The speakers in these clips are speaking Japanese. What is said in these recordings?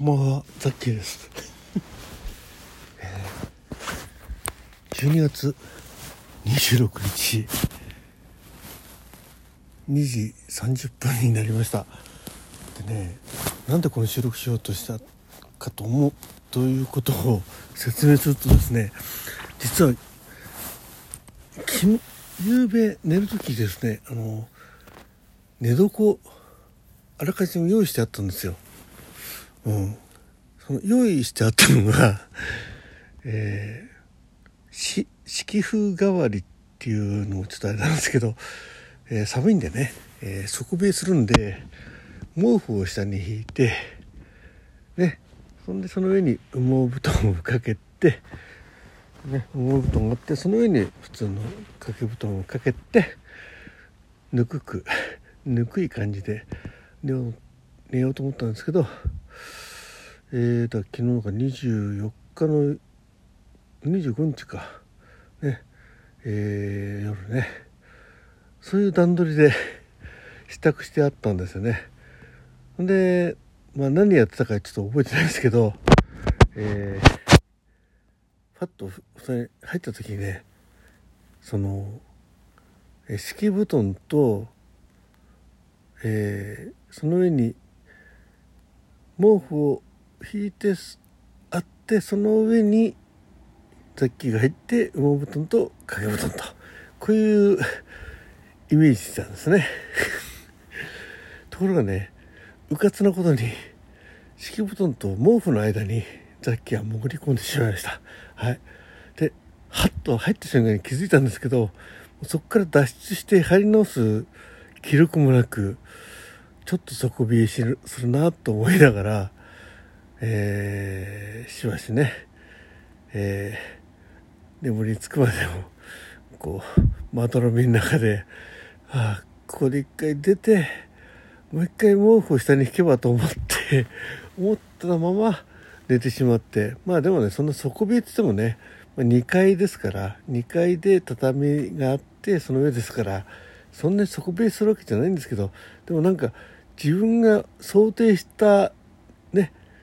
こんばんは、ザッキーです。えー12月26日、2時30分になりました。でね、なんでこの収録しようとしたかと思う、ということを説明するとですね、実は、昨日、夕べ寝るときですね、あの、寝床、あらかじめ用意してあったんですよ。うん、その用意してあったのが、えー、し敷風代わりっていうのもちょっとあれなんですけど、えー寒いんでね、えー底冷えするんで毛布を下に引いてねそんでその上に羽毛布団をかけて、ね、羽毛布団があってその上に普通の掛け布団をかけてぬくくぬくい感じで寝よう寝ようと思ったんですけどえー、だ昨日が24日の25日か。ね。えー、夜ね。そういう段取りで支度してあったんですよね。で、まあ、何やってたかちょっと覚えてないですけどえー、パッと布団に入った時にねそのえ敷布団と、えーその上に毛布を引いてあってその上にザッキーが入って羽毛布団と掛け布団と。こういうイメージしたんですね。ところがねうかつなことに敷布団と毛布の間にザッキーは潜り込んでしまいました。はい。でハッと入った瞬間に気づいたんですけどそこから脱出して張り直す気力もなくちょっと底冷えするなと思いながらえーしばしね、えー眠りにつくまでもこうまどろみの中で、ああここで一回出てもう一回毛布を下に引けばと思って思ったまま寝てしまってまあでもねそんな底冷えって言ってもねまあ2階ですから2階で畳があってその上ですからそんなに底冷えするわけじゃないんですけどでもなんか自分が想定した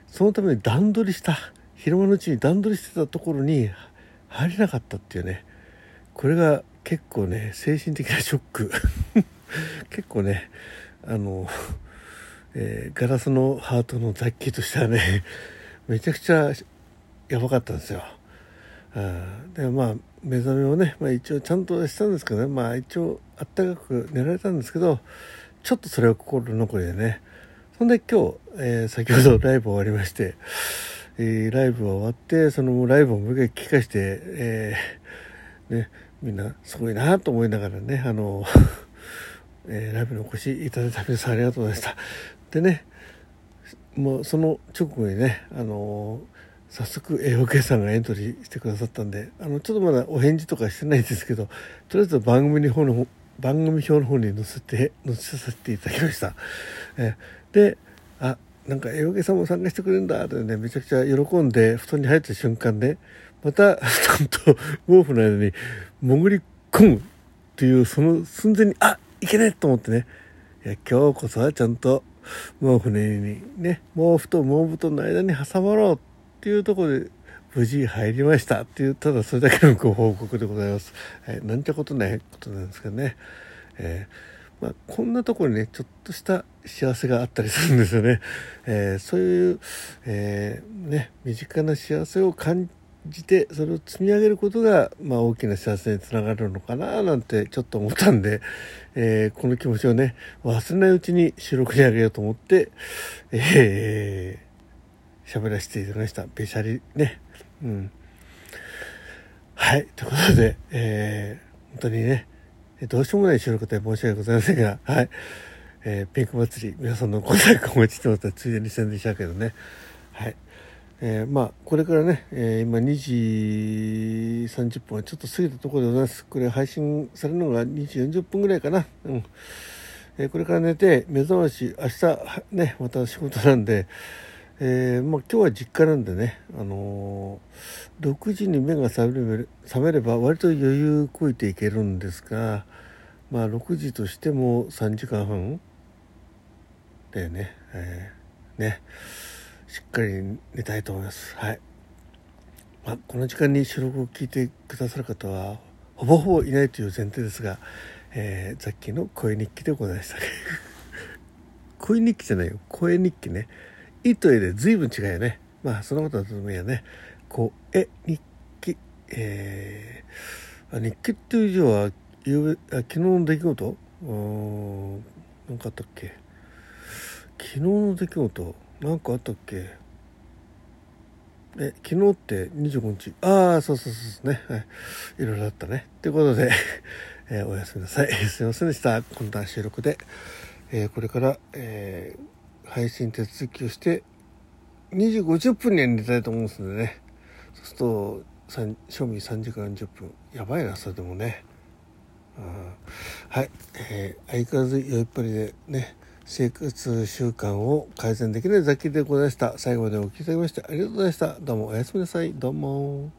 そのために段取りした昼間のうちに段取りしてたところに入れなかったっていうねこれが結構ね精神的なショック 結構ねあの、えーガラスのハートの雑記としてはねめちゃくちゃやばかったんですよ。うんでまあ目覚めをね、まあ、一応ちゃんとしたんですけどねまあ一応あったかく寝られたんですけどちょっとそれは心残りでねそんで今日、えー先ほどライブ終わりまして、えーライブが終わってそのライブをもう一回聞かして、えーね、みんなすごいなと思いながらねあの、えーライブにお越しいただいた皆さんありがとうございました。でねもうその直後にねあの早速 AOK さんがエントリーしてくださったんであのちょっとまだお返事とかしてないんですけどとりあえず番組の方の番組表の方に載せて載せさせていただきました。えであなんか AOK さんも参加してくれるんだってねめちゃくちゃ喜んで布団に入った瞬間でまた布団と毛布の間に潜り込むっていうその寸前にあいけないと思ってねいや今日こそはちゃんと毛布の上にね毛布と毛布団の間に挟まろうっていうところで無事入りましたっていうただそれだけのご報告でございます、はい、なんてことないことなんですけどね、えーまあ、こんなところにねちょっとした幸せがあったりするんですよね、えーそういう、えね身近な幸せを感じてそれを積み上げることが、まあ、大きな幸せにつながるのかななんてちょっと思ったんで、えーこの気持ちをね忘れないうちに収録にあげようと思って、えー喋らせていただきました。べしゃりね。うん。はい。ということで、えー本当にね、どうしようもない収録で申し訳ございませんが、はい。えーピンク祭り、皆さんのご参加お待ちしてますついでに宣伝したけどね。はい。えーまあ、これからね、えー今2時30分はちょっと過ぎたところでございます。これ配信されるのが2時40分ぐらいかな。うん。えーこれから寝て、目覚まし、明日、ね、また仕事なんで、えーまあ、今日は実家なんでね、あのー6時に目が覚めれ覚めれば割と余裕こいていけるんですが、まあ、6時としても3時間半だよね。えーね。しっかり寝たいと思います。はい。まあ、この時間に収録を聞いてくださる方はほぼほぼいないという前提ですが、えー、ザッキーの声日記でございました 声日記じゃないよ。声日記ね「い」と「え」で随分違うよね。まあそのことはどうでもいいやね声日記。えー、日記っていう以上は昨日の出来事？うん何かあったっけ？昨日の出来事？何かあったっけ？え昨日って25日？ああそうそうそうですね。はい。いろいろあったね。ということで、えー、おやすみなさい。すいませんでした。こんな収録で、えー、これから、えー、配信手続きをして2時50分には寝たいと思うんですのでねそうすると賞味3時間10分やばいなそれでもねはい、えー、相変わらず酔っぱりでね生活習慣を改善できない雑記でございました。最後までお聴きいただきましてありがとうございました。どうもおやすみなさい。どうも。